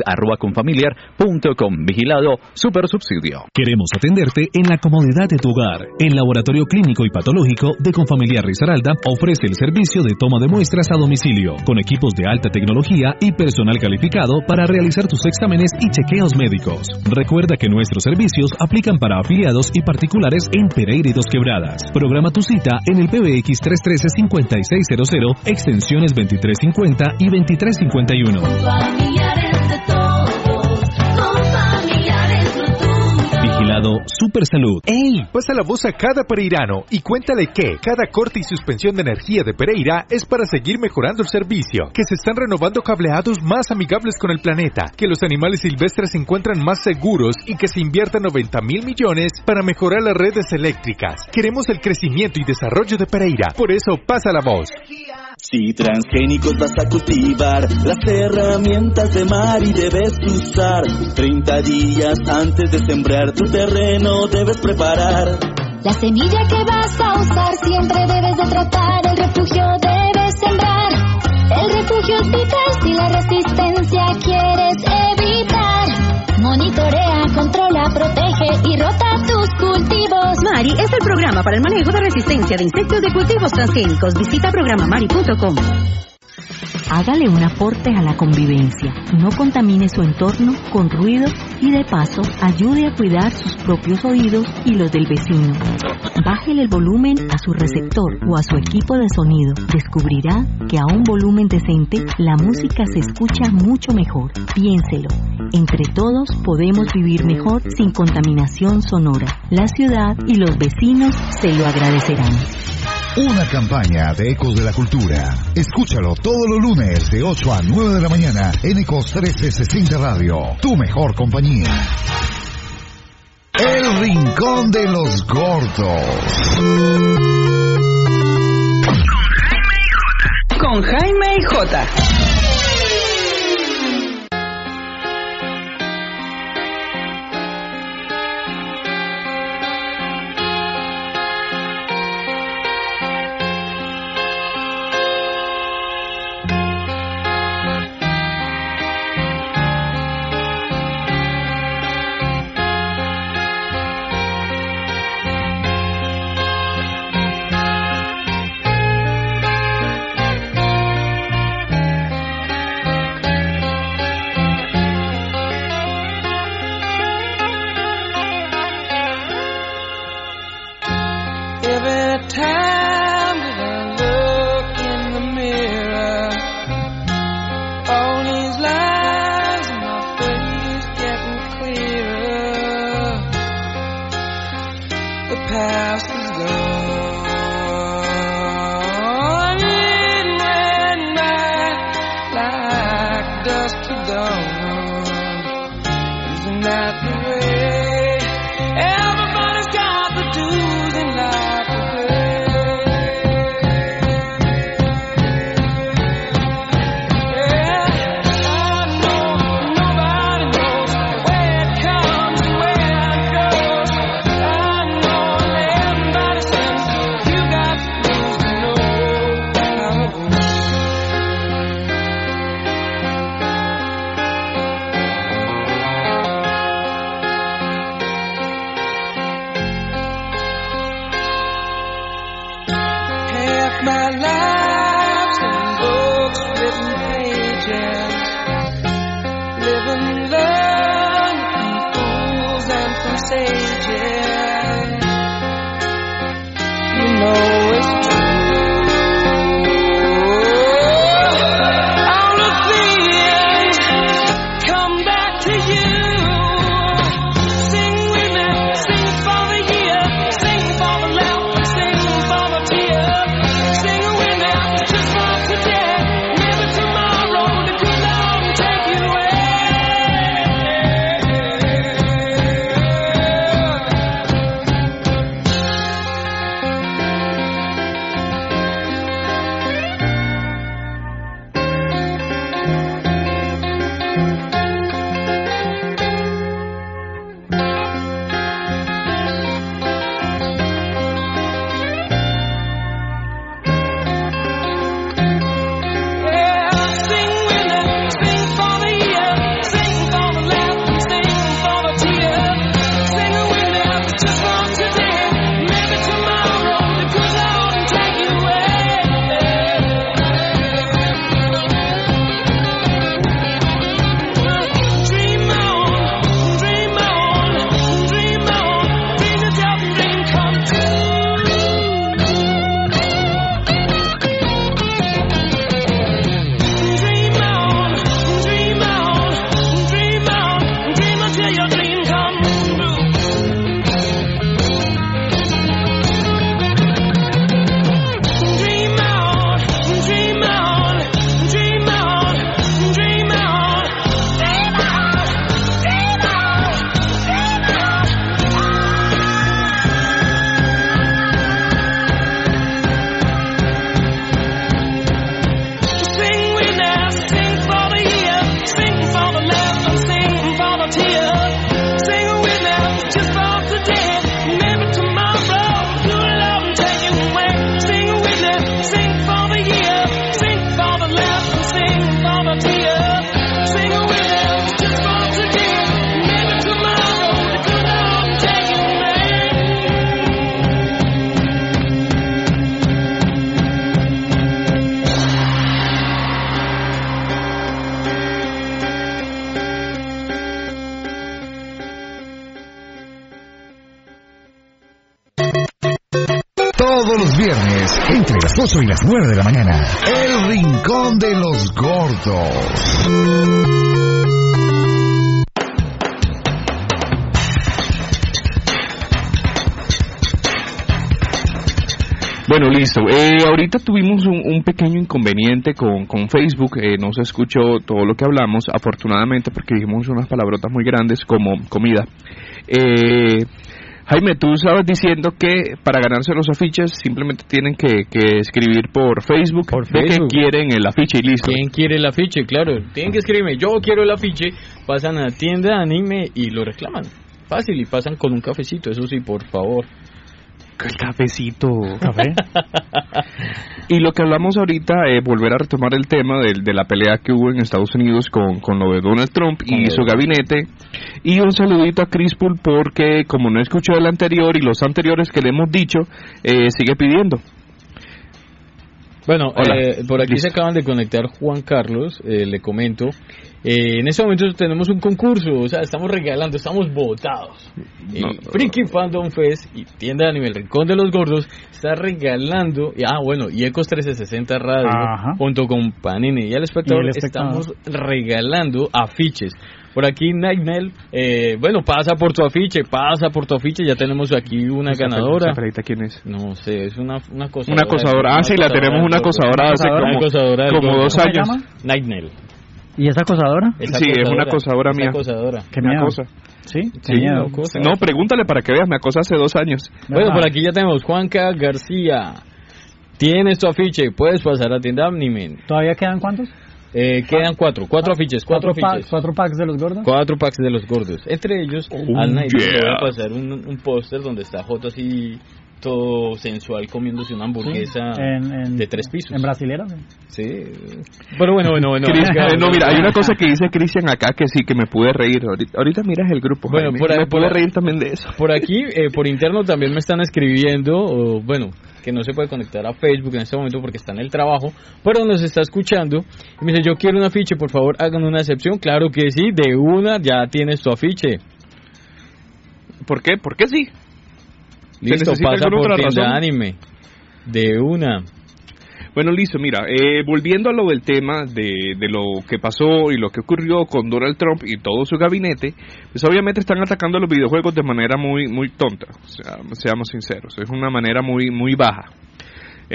Vigilado Super Subsidio. Queremos atenderte en la comodidad de tu hogar. El Laboratorio Clínico y Patológico de Confamiliar Risaralda ofrece el servicio de toma de muestras a domicilio, con equipos de alta tecnología y personal calificado para realizar tus exámenes y chequeos médicos. Recuerda que nuestros servicios aplican para afiliados y particulares en Pereira y Dos Quebradas. Programa tu cita en el PBX 313-5600, extensiones 2350 y 2351. Super Salud. ¡Ey! Pasa la voz a cada pereirano y cuéntale que cada corte y suspensión de energía de Pereira es para seguir mejorando el servicio, que se están renovando cableados más amigables con el planeta, que los animales silvestres se encuentran más seguros y que se inviertan 90 mil millones para mejorar las redes eléctricas. Queremos el crecimiento y desarrollo de Pereira, por eso pasa la voz. Si transgénicos vas a cultivar, las herramientas de Mari debes usar. 30 días antes de sembrar tu terreno debes preparar. La semilla que vas a usar siempre debes de tratar, el refugio debes sembrar. El refugio es vital si la resistencia quieres evitar. Monitorea, controla, protege y rota Mari es el programa para el manejo de resistencia de insectos de cultivos transgénicos. Visita programamari.com. Hágale un aporte a la convivencia. No contamine su entorno con ruido y de paso ayude a cuidar sus propios oídos y los del vecino. Bájele el volumen a su receptor o a su equipo de sonido. Descubrirá que a un volumen decente la música se escucha mucho mejor. Piénselo. Entre todos podemos vivir mejor sin contaminación sonora. La ciudad y los vecinos se lo agradecerán. Una campaña de Ecos de la Cultura. Escúchalo todos los lunes de 8 a 9 de la mañana en Ecos 1360 Radio. Tu mejor compañía. El Rincón de los Gordos. Con Jaime y Jota. my life. Y las 9 de la mañana. El Rincón de los Gordos. Bueno, listo. Eh, ahorita tuvimos un, pequeño inconveniente con, con Facebook. Eh, no se escuchó todo lo que hablamos, afortunadamente, porque dijimos unas palabrotas muy grandes como comida. Eh, Jaime, tú estabas diciendo que para ganarse los afiches simplemente tienen que, escribir por Facebook, por Facebook. que quieren el afiche y listo. ¿Quién quiere el afiche? Claro, tienen que escribirme, yo quiero el afiche, pasan a la tienda de anime y lo reclaman. Fácil, y pasan con un cafecito, eso sí, por favor. El cafecito. ¿Café? [laughs] y lo que hablamos ahorita, eh, volver a retomar el tema de, de, la pelea que hubo en Estados Unidos con, con lo de Donald Trump y su gabinete. Y un saludito a Chris Pool porque como no escuchó el anterior y los anteriores que le hemos dicho, eh, sigue pidiendo. Bueno, eh, por aquí se acaban de conectar Juan Carlos, eh, le comento. Eh, en este momento tenemos un concurso, o sea, estamos regalando, estamos votados. No, Freaky Fandom Fest y tienda a nivel Rincón de los Gordos está regalando, ah, bueno, y Ecos 1360 Radio junto con Panini y al espectador, estamos regalando afiches. Por aquí Nightnell, eh, bueno, pasa por tu afiche, pasa por tu afiche, ya tenemos aquí una ganadora. quién es? No sé, es una, una acosadora. Una acosadora, ah, sí, la tenemos una acosadora hace como, como dos años. Nightnell. ¿Y es acosadora? sí, es una acosadora mía. acosadora. ¿Qué me miedo? acosa. ¿Sí? Sí, no, no, pregúntale para que veas, me acosa hace dos años. Bueno, por aquí ya tenemos Juanca García. Tienes tu afiche, puedes pasar a tienda Omnimen. ¿Todavía quedan cuántos? Eh, quedan cuatro, cuatro afiches, cuatro, ¿Cuatro, pa- afiches. ¿Cuatro packs de los gordos? Cuatro packs de los gordos. Entre ellos, Oh, al Night le voy yeah. a pasar un, un póster donde está J así todo sensual comiéndose una hamburguesa Sí, en- en- de tres pisos. ¿En brasilera? Sí. Pero bueno, bueno, bueno. No, mira, hay una cosa que dice Cristian acá que sí, que me pude reír. Ahorita, ahorita miras el grupo. Bueno, Jaime, por ahí- me pude reír también de eso. Por aquí, eh, por interno también me están escribiendo, o, bueno, que no se puede conectar a Facebook en este momento porque está en el trabajo, pero nos está escuchando y me dice, yo quiero un afiche, por favor, hagan una excepción. Claro que sí, de una ya tienes tu afiche. ¿Por qué? ¿Por qué sí? ¿Se Listo, pasa por otra tienda anime. De una. Bueno, listo, mira, eh, volviendo a lo del tema de, de lo que pasó y lo que ocurrió con Donald Trump y todo su gabinete, pues obviamente están atacando los videojuegos de manera muy muy tonta, o sea, seamos sinceros, es una manera muy muy baja.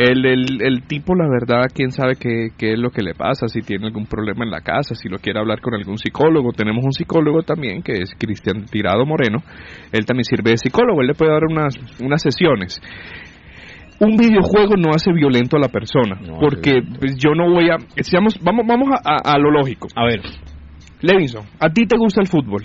El, el, el tipo, la verdad, quién sabe qué, qué es lo que le pasa, si tiene algún problema en la casa, si lo quiere hablar con algún psicólogo. Tenemos un psicólogo también, que es Cristian Tirado Moreno. Él también sirve de psicólogo, él le puede dar unas, unas sesiones un videojuego no hace violento a la persona, porque pues, yo no voy a, seamos, vamos, vamos a, a- a lo lógico. A ver, Levinson, ¿a ti te gusta el fútbol?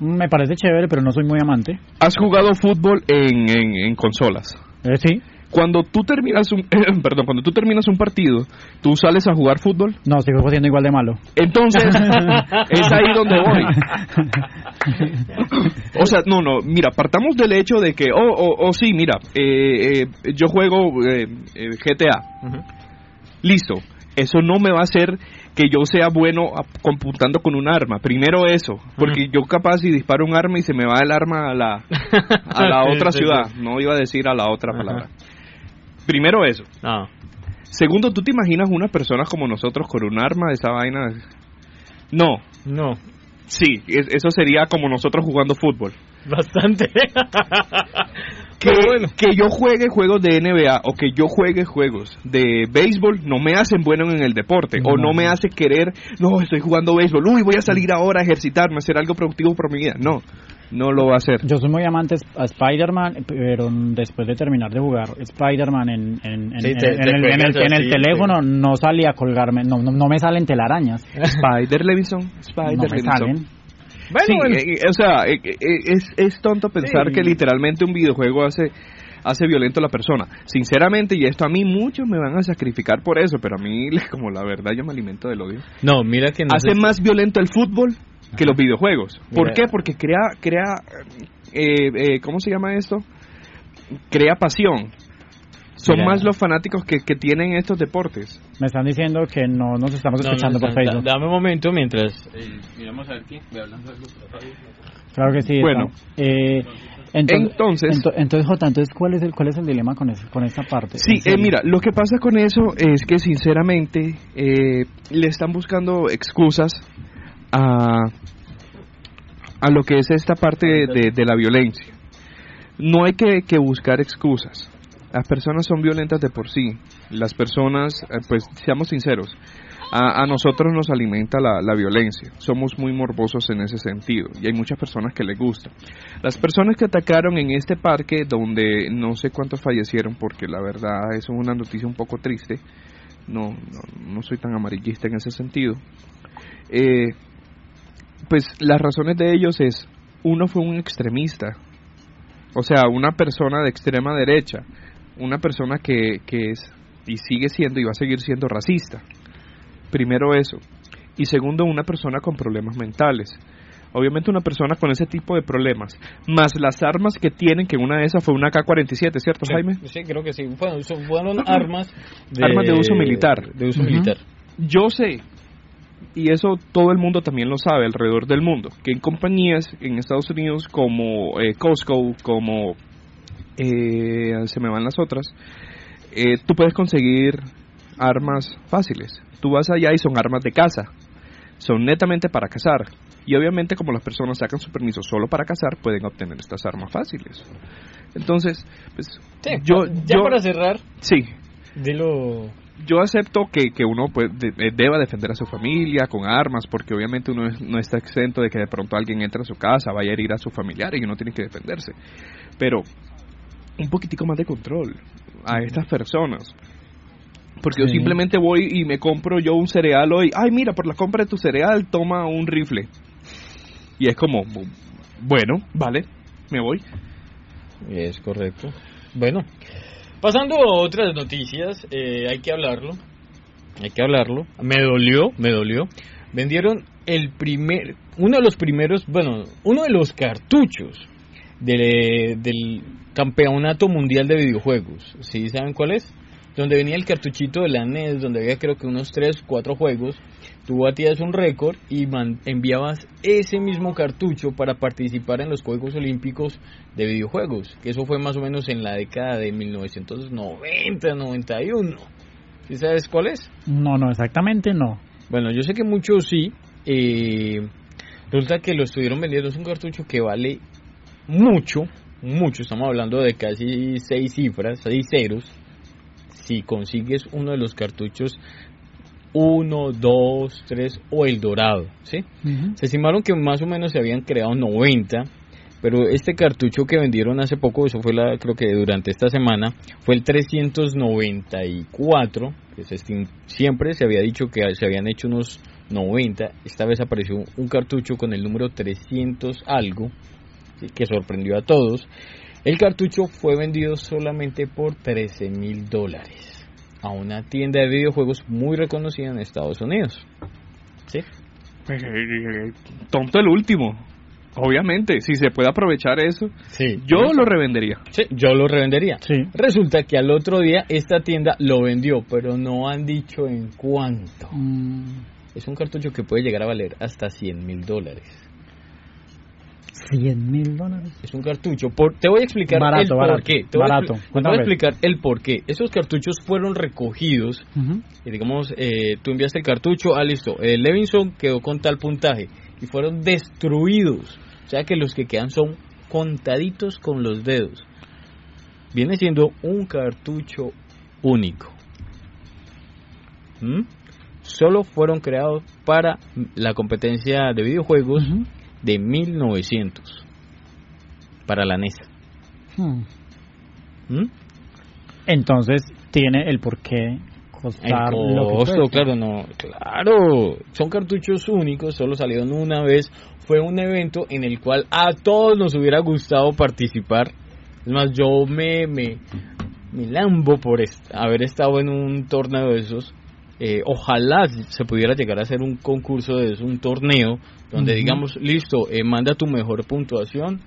Me parece chévere, pero no soy muy amante. ¿Has jugado fútbol en, en, en consolas? Eh, sí. Cuando tú terminas un, [laughs] perdón, cuando tú terminas un partido, ¿tú sales a jugar fútbol? No, sigo siendo igual de malo. Entonces, [laughs] es ahí donde voy. [laughs] O sea, no, no, mira, partamos del hecho de que, oh, oh, oh, sí, mira, eh, eh, yo juego eh, eh, GTA. Listo, eso no me va a hacer que yo sea bueno computando con un arma. Primero eso, porque yo capaz si disparo un arma y se me va el arma a la, a la otra sí, ciudad, sí. no iba a decir a la otra palabra. Primero eso. Segundo, ¿tú te imaginas unas personas como nosotros con un arma de esa vaina? No. No. Sí, es- eso sería como nosotros jugando fútbol. Bastante. [laughs] Que, que yo juegue juegos de NBA o que yo juegue juegos de béisbol no me hacen bueno en el deporte o no me hace querer, no, estoy jugando béisbol, uy, voy a salir ahora a ejercitarme, a hacer algo productivo por mi vida. No, no lo va a hacer. Yo soy muy amante a Spider-Man, pero después de terminar de jugar Spider-Man en, en, en, Sí, en- te- en te el, en el- juegas en el así, teléfono no salía a colgarme, no, no, no me salen telarañas. Spider Levinson, Spider No me salen. Sí, eh, eh, o sea, eh, eh, es, es tonto pensar Sí. que literalmente un videojuego hace hace violento a la persona. Sinceramente, y esto a mí muchos me van a sacrificar por eso, pero a mí, [laughs] como la verdad, yo me alimento del odio. No, mira que no hace más violento el fútbol que los videojuegos. ¿Por Mira. qué? Porque crea, crea, eh, eh, ¿cómo se llama esto? Crea pasión. Son Mira. más los fanáticos que, que tienen estos deportes. Me están diciendo que no nos estamos No, no, escuchando por Facebook. Dame un momento mientras. eh, miramos a ver quién. Claro que sí. Bueno. Eh, entonces, Entonces- ento- entonces, Jota, entonces, ¿cuál es el, cuál es el dilema con, eso, con esta parte? Sí, eh, mira, lo que pasa con eso es que sinceramente eh, le están buscando excusas a, a lo que es esta parte de, de la violencia. No hay que, que buscar excusas. Las personas son violentas de por sí. Las personas, eh, pues seamos sinceros, a, a nosotros nos alimenta la, la violencia. Somos muy morbosos en ese sentido y hay muchas personas que les gusta. Las personas que atacaron en este parque, donde no sé cuántos fallecieron, porque la verdad es una noticia un poco triste, no, no, no soy tan amarillista en ese sentido, eh, pues las razones de ellos es, uno fue un extremista, o sea, una persona de extrema derecha, una persona que, que es y sigue siendo y va a seguir siendo racista. Primero eso. Y segundo, una persona con problemas mentales. Obviamente una persona con ese tipo de problemas, más las armas que tienen, que una de esas fue una K-47, ¿cierto, Sí, Jaime? Sí, creo que sí. Fueron, armas de, Armas de uso militar. De uso militar. Yo sé, y eso todo el mundo también lo sabe alrededor del mundo, que en compañías en Estados Unidos como eh, Costco, como eh, se me van las otras, eh, tú puedes conseguir armas fáciles. Tú vas allá y son armas de caza, son netamente para cazar. Y obviamente como las personas sacan su permiso solo para cazar, pueden obtener estas armas fáciles. Entonces, pues Sí, yo, ya yo- para cerrar, sí, dilo. Yo acepto que, que uno pues, deba defender a su familia con armas, porque obviamente uno no está exento de que de pronto alguien entre a su casa, vaya a herir a su familiar y uno tiene que defenderse. Pero un poquitico más de control a estas personas. Porque yo simplemente voy y me compro yo un cereal hoy. Ay, mira, por la compra de tu cereal toma un rifle. Y es como, bueno, vale, me voy. Es correcto. Bueno, pasando a otras noticias, eh, hay que hablarlo. Hay que hablarlo. Me dolió, me dolió. Vendieron el primer, uno de los primeros, bueno, uno de los cartuchos del campeonato mundial de videojuegos. ¿Sí saben cuál es? Donde venía el cartuchito de la NES, donde había creo que unos 3, 4 juegos. Tú batías un récord y enviabas ese mismo cartucho para participar en los Juegos Olímpicos de videojuegos. Que eso fue más o menos en la década de 1990, 91. ¿Sí sabes cuál es? No, no, exactamente no. Bueno, yo sé que muchos sí. Eh, resulta que lo estuvieron vendiendo. Es un cartucho que vale mucho, mucho, estamos hablando de casi seis cifras, seis ceros, si consigues uno de los cartuchos 1, 2, 3 o el dorado, ¿sí? Se estimaron que más o menos se habían creado 90, pero este cartucho que vendieron hace poco, eso fue la, creo que durante esta semana, fue el 394, que se siempre se había dicho que se habían hecho unos 90, esta vez apareció un cartucho con el número 300 algo, que sorprendió a todos, el cartucho fue vendido solamente por 13 mil dólares a una tienda de videojuegos muy reconocida en Estados Unidos. ¿Sí? Eh, tonto el último. Obviamente, si se puede aprovechar eso, sí, yo lo revendería. Sí, yo lo revendería. Sí. Resulta que al otro día esta tienda lo vendió, pero no han dicho en cuánto. Mm. Es un cartucho que puede llegar a valer hasta 100 mil dólares. 100 mil dólares. Es un cartucho. te voy a explicar el por qué. Te voy, a, explicar el por qué. Esos cartuchos fueron recogidos. Y digamos, eh, tú enviaste el cartucho, ah, listo. El Levinson quedó con tal puntaje. Y fueron destruidos. O sea que los que quedan son contaditos con los dedos. Viene siendo un cartucho único. ¿Mm? Solo fueron creados para la competencia de videojuegos de 1900 para la NES. Hmm. ¿Mm? Entonces tiene el porqué costar el claro, no, claro, son cartuchos únicos, solo salieron una vez, fue un evento en el cual a todos nos hubiera gustado participar. Es más, yo me, me, me lambo por haber estado en un torneo de esos. Eh, ojalá se pudiera llegar a hacer un concurso de eso, un torneo donde digamos, listo, eh, manda tu mejor puntuación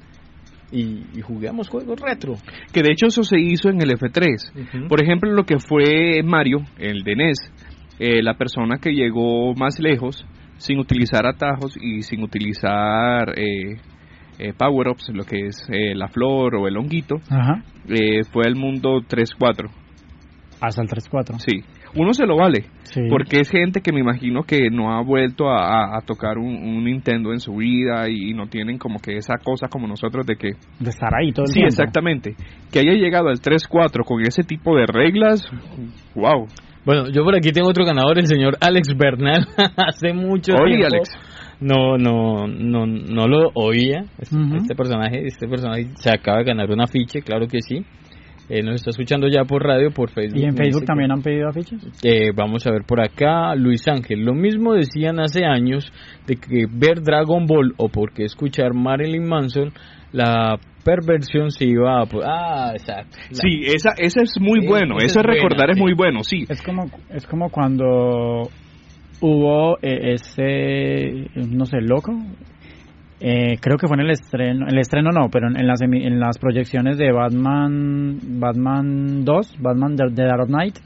y, y, juguemos juegos retro. Que de hecho eso se hizo en el F3. Por ejemplo, lo que fue Mario, el de NES, eh, la persona que llegó más lejos sin utilizar atajos y sin utilizar eh, power-ups, lo que es la flor o el honguito, fue el mundo 3-4. Hasta el 3-4. Sí uno se lo vale. Porque es gente que me imagino que no ha vuelto a, tocar un, Nintendo en su vida y, no tienen como que esa cosa como nosotros de que... De estar ahí todo el sí, exactamente. Que haya llegado al 3-4 con ese tipo de reglas, wow. Bueno, yo por aquí tengo otro ganador, el señor Alex Bernal, [laughs] hace mucho tiempo. Alex. No, no, no, no lo oía. Este, este personaje, este personaje se acaba de ganar un afiche, claro que sí. Eh, nos está escuchando ya por radio, por Facebook. ¿Y en Facebook también han pedido afiches? Eh, vamos a ver por acá, Luis Ángel. Lo mismo decían hace años de que ver Dragon Ball o porque escuchar Marilyn Manson, la perversión se iba a... Ah, exacto. Sí, esa, esa es muy bueno, eso es recordar es muy bueno, sí. Es como, es como cuando hubo eh, ese, no sé, loco, eh, creo que fue en el estreno, el estreno no, pero en, las, en las proyecciones de Batman Batman 2, Batman The, Dark Knight.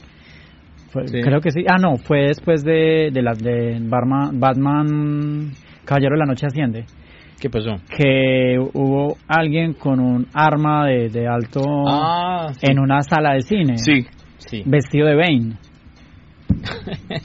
Creo que sí. Ah, no, fue después de, de las de Batman, Batman Caballero de la Noche Asciende. ¿Qué pasó? Que hubo alguien con un arma de, alto ah, en una sala de cine. Sí, sí. Vestido de Bane.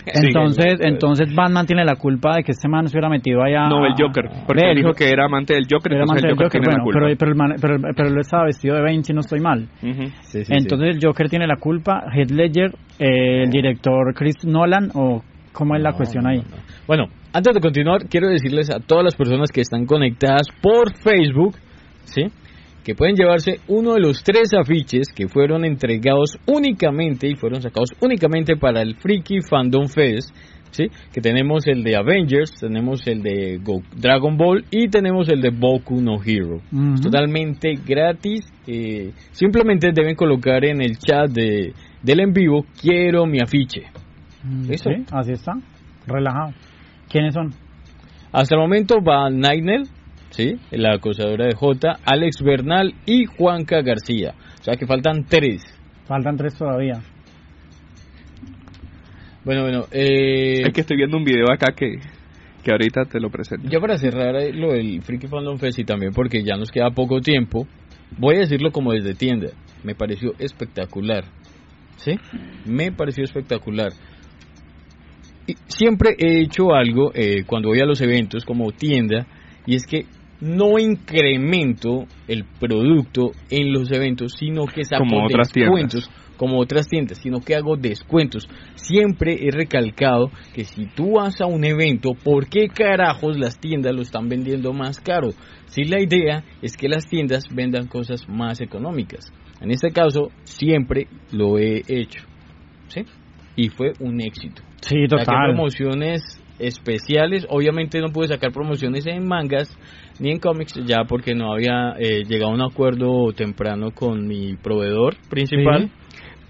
Entonces, entonces Batman tiene la culpa de que este man se hubiera metido allá. No, el Joker. Porque él dijo que era amante del Joker. Era amante del Joker, bueno, pero, pero, el man, pero, pero, él estaba vestido de Bane, si no estoy mal. sí, sí, entonces el Joker tiene la culpa. Heath Ledger, eh, el director Chris Nolan, o cómo es la cuestión ahí. Bueno, antes de continuar, quiero decirles a todas las personas que están conectadas por Facebook, ¿sí? Que pueden llevarse uno de los tres afiches que fueron entregados únicamente y fueron sacados únicamente para el Freaky Fandom Fest, ¿sí? que tenemos el de Avengers, tenemos el de Dragon Ball y tenemos el de Boku no Hero. Totalmente gratis, eh, simplemente deben colocar en el chat de, del en vivo, quiero mi afiche. ¿Listo? Sí, así está, relajado. ¿Quiénes son? Hasta el momento va Nightnell, ¿sí? La acosadora de J, Alex Bernal y Juanca García. O sea que faltan tres. Faltan tres todavía. Bueno, bueno. Eh... Es que estoy viendo un video acá que, que ahorita te lo presento. Ya para cerrar eh, lo del Freaky Fandom Fest y también porque ya nos queda poco tiempo, voy a decirlo como desde tienda. Me pareció espectacular. ¿Sí? Me pareció espectacular. Y siempre he hecho algo eh, cuando voy a los eventos como tienda y es que no incremento el producto en los eventos, sino que saco como descuentos como otras tiendas, sino que hago descuentos. Siempre he recalcado que si tú vas a un evento, ¿por qué carajos las tiendas lo están vendiendo más caro? Si la idea es que las tiendas vendan cosas más económicas. En este caso, siempre lo he hecho. ¿Sí? Y fue un éxito. Sí, total. Saqué promociones especiales. Obviamente no pude sacar promociones en mangas ni en cómics ya porque no había eh, llegado a un acuerdo temprano con mi proveedor principal.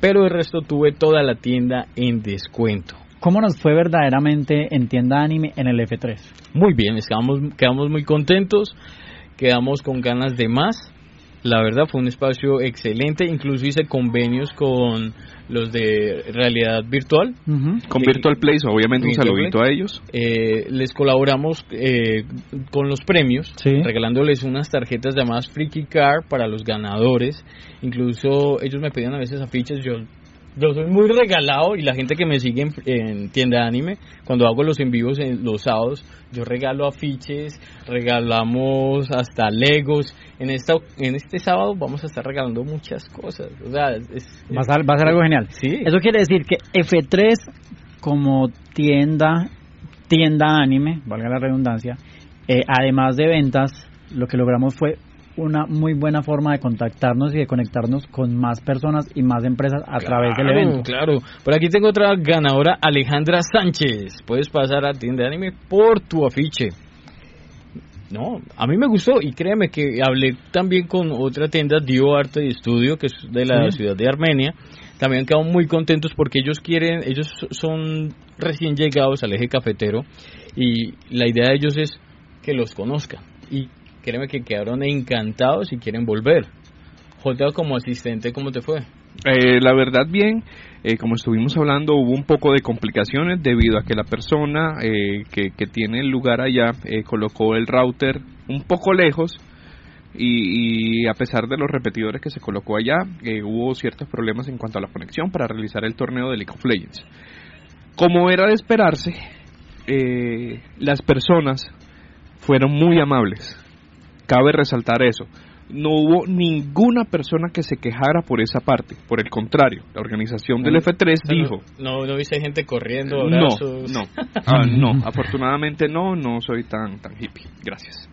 Pero el resto tuve toda la tienda en descuento. ¿Cómo nos fue verdaderamente en tienda anime en el F3? Muy bien, quedamos, quedamos muy contentos, quedamos con ganas de más. La verdad fue un espacio excelente, incluso hice convenios con los de realidad virtual. Con Virtual Place, obviamente un saludito a ellos. Eh, les colaboramos eh, con los premios, regalándoles unas tarjetas llamadas Freaky Car para los ganadores. Incluso ellos me pedían a veces afiches, yo yo soy muy regalado y la gente que me sigue en, tienda anime, cuando hago los en vivos en los sábados, yo regalo afiches, regalamos hasta legos. En esta en este sábado vamos a estar regalando muchas cosas. O sea, va, a ser, va a ser algo genial. Sí. Eso quiere decir que F3 como tienda tienda anime, valga la redundancia, eh, además de ventas, lo que logramos fue una muy buena forma de contactarnos y de conectarnos con más personas y más empresas a través del evento. Claro, por aquí tengo otra ganadora, Alejandra Sánchez. Puedes pasar a tienda de anime por tu afiche. No, a mí me gustó y créeme que hablé también con otra tienda, Dio Arte y Estudio, que es de la ciudad de Armenia. También quedado muy contentos porque ellos quieren, ellos son recién llegados al eje cafetero y la idea de ellos es que los conozcan y créeme que quedaron encantados y quieren volver. Jota, como asistente, ¿cómo te fue? Eh, la verdad, bien. Eh, como estuvimos hablando, hubo un poco de complicaciones debido a que la persona eh, que, que, tiene el lugar allá colocó el router un poco lejos y, a pesar de los repetidores que se colocó allá, hubo ciertos problemas en cuanto a la conexión para realizar el torneo de League of Legends. Como era de esperarse, las personas fueron muy amables Cabe resaltar eso. No hubo ninguna persona que se quejara por esa parte. Por el contrario, la organización del F3 dijo... No, no viste gente corriendo, No, no. [laughs] Ah, no, afortunadamente no, no soy tan, tan hippie. Gracias.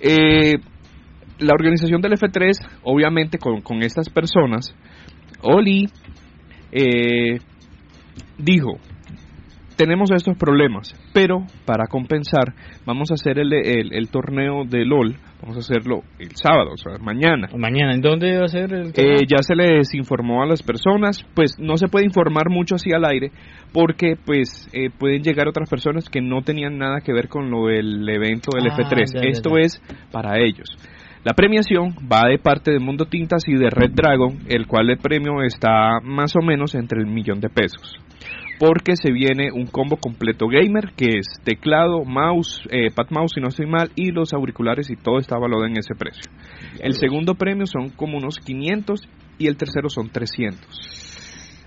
Eh, la organización del F3, obviamente con, con estas personas, Oli eh, dijo, tenemos estos problemas, pero para compensar vamos a hacer el, el, torneo de LOL, vamos a hacerlo el sábado, o sea, mañana. ¿Mañana? ¿En dónde va a ser el eh, ya se les informó a las personas, pues no se puede informar mucho así al aire, porque pues eh, pueden llegar otras personas que no tenían nada que ver con lo del evento del ah, F3. Esto es para ellos. La premiación va de parte de Mundo Tintas y de Red Dragon, el cual el premio está más o menos entre el millón de pesos porque se viene un combo completo gamer que es teclado, mouse, eh, pad mouse si no estoy mal y los auriculares y todo está valorado en ese precio. El segundo premio son como unos 500 y el tercero son 300.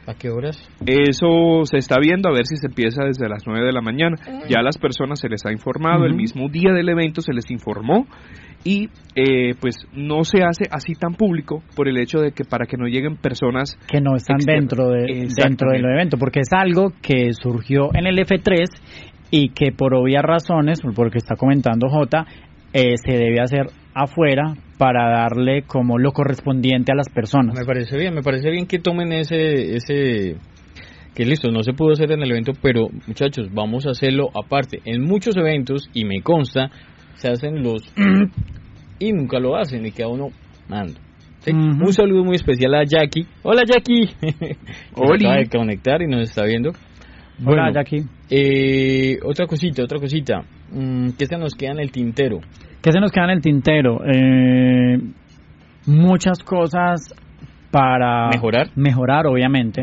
¿A qué horas? Eso se está viendo a ver si se empieza desde las 9 de la mañana. Ya a las personas se les ha informado, el mismo día del evento se les informó y eh, pues no se hace así tan público por el hecho de que para que no lleguen personas que no están dentro de dentro del evento porque es algo que surgió en el F3 y que por obvias razones porque está comentando J eh, se debe hacer afuera para darle como lo correspondiente a las personas. Me parece bien, me parece bien que tomen ese ese que listo, no se pudo hacer en el evento, pero muchachos, vamos a hacerlo aparte. En muchos eventos y me consta se hacen los [clears throat] y nunca lo hacen y queda uno mando. Un saludo muy especial a Jackie. Hola Jackie. [laughs] Hola. [laughs] Acaba de conectar y nos está viendo. Hola Jackie. Eh, otra cosita, otra cosita. Mm, ¿Qué se nos queda en el tintero? ¿Qué se nos queda en el tintero? Eh, muchas cosas para mejorar. Mejorar, obviamente.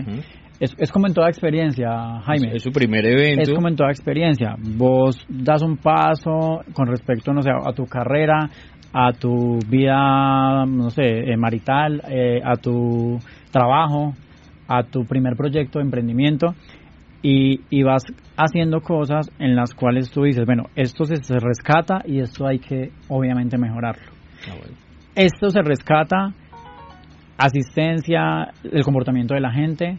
Es, es, como en toda experiencia, Jaime. Es, su primer evento. Es como en toda experiencia. Vos das un paso con respecto, no sé, a tu carrera, a tu vida, no sé, eh, marital, eh, a tu trabajo, a tu primer proyecto de emprendimiento y, y, vas haciendo cosas en las cuales tú dices, bueno, esto se, rescata y esto hay que obviamente mejorarlo. Ah, esto se rescata, asistencia, el comportamiento de la gente,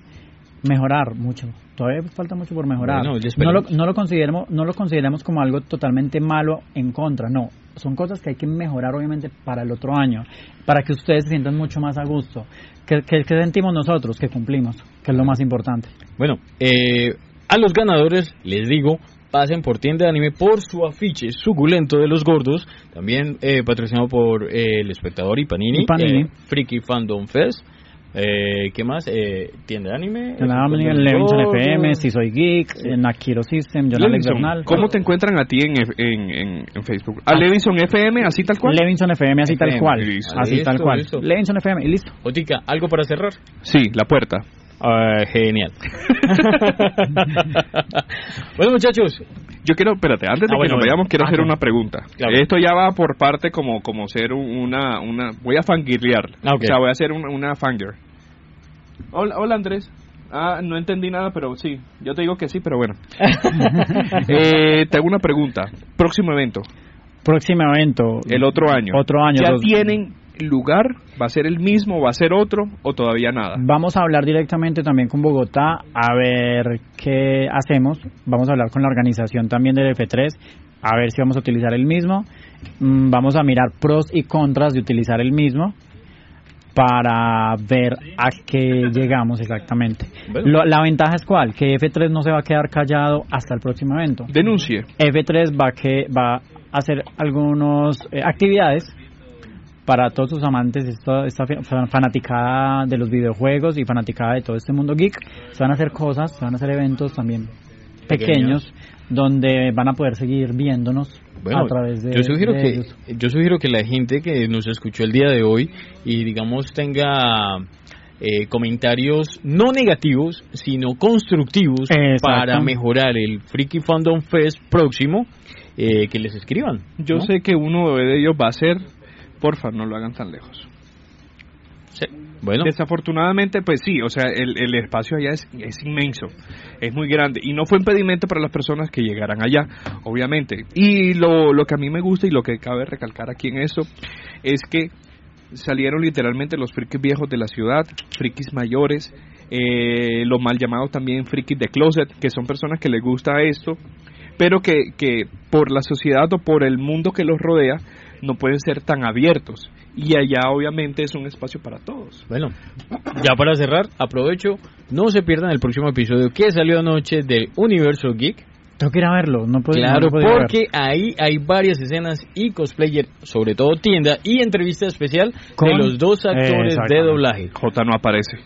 mejorar mucho. Todavía falta mucho por mejorar. no, lo, no, lo consideremos, no lo consideremos como algo totalmente malo en contra, no. Son cosas que hay que mejorar obviamente para el otro año, para que ustedes se sientan mucho más a gusto. ¿Qué, qué, sentimos nosotros? Que cumplimos, que es lo más importante. Bueno, eh, a los ganadores les digo, pasen por tienda de anime por su afiche suculento de los gordos, también eh, patrocinado por eh, El Espectador y Panini, y Panini. Freaky Fandom Fest. Eh, ¿Qué más? Eh, tienda de anime. Tienda de anime, Levinson FM, Si Soy Geek, Nakiro System, John Alex. ¿Cómo te encuentran a ti en, en, en, Facebook? ¿A Levinson FM, así tal cual? Levinson FM, así tal cual. Así tal cual. Levinson FM, y listo. Otica, ¿algo para cerrar? Sí, la puerta. Uh, genial. [laughs] [laughs] bueno, muchachos. Yo quiero, espérate, antes de ah, que nos vayamos, quiero ah, hacer una pregunta. Esto ya va por parte como, como ser una, una... Voy a fangirlear. Ah, o sea, voy a hacer una, una fangirl. Hola, hola, Andrés. Ah, no entendí nada, pero sí. Yo te digo que sí, pero bueno. [laughs] eh, te hago una pregunta. Próximo evento. Próximo evento. El otro año. Otro año. ¿Ya tienen lugar? ¿Va a ser el mismo? ¿Va a ser otro? ¿O todavía nada? Vamos a hablar directamente también con Bogotá a ver qué hacemos. Vamos a hablar con la organización también del F3 a ver si vamos a utilizar el mismo. Mm, vamos a mirar pros y contras de utilizar el mismo para ver a qué llegamos exactamente. la ventaja es cuál, que F3 no se va a quedar callado hasta el próximo evento. Denuncie. F3 va que va a hacer algunas eh, actividades para todos sus amantes, esta, esta fanaticada de los videojuegos y fanaticada de todo este mundo geek, se van a hacer cosas, se van a hacer eventos también pequeños, donde van a poder seguir viéndonos a través de yo sugiero que yo sugiero que la gente que nos escuchó el día de hoy y digamos tenga eh, comentarios no negativos sino constructivos para mejorar el Freaky Fandom Fest próximo eh, que les escriban yo sé que uno de ellos va a ser porfa, no lo hagan tan lejos. Sí. Bueno. Desafortunadamente, pues sí, o sea, el, el espacio allá es, es, inmenso, es muy grande y no fue impedimento para las personas que llegaran allá, obviamente. Y lo, lo que a mí me gusta y lo que cabe recalcar aquí en eso es que salieron literalmente los frikis viejos de la ciudad, frikis mayores, eh, los mal llamados también frikis de closet, que son personas que les gusta esto, pero que, que por la sociedad o por el mundo que los rodea, no pueden ser tan abiertos. Y allá obviamente es un espacio para todos. Bueno, ya para cerrar, aprovecho, no se pierdan el próximo episodio que salió anoche de Universo Geek. Tengo que ir a verlo, no puedo Claro, porque ahí hay varias escenas y cosplayer, sobre todo tienda y entrevista especial de los dos actores de doblaje. J no aparece.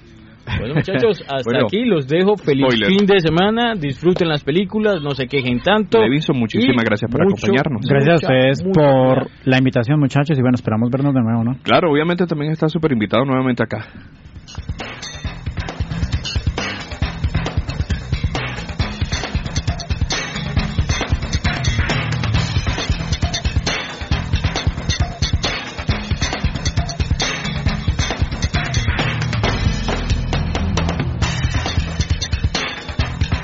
Bueno, muchachos, hasta aquí los dejo. Feliz fin de semana. Disfruten las películas, no se quejen tanto. Levinson, muchísimas gracias por acompañarnos. Gracias a ustedes por la invitación, muchachos. Y bueno, esperamos vernos de nuevo, ¿no? Claro, obviamente también está súper invitado nuevamente acá.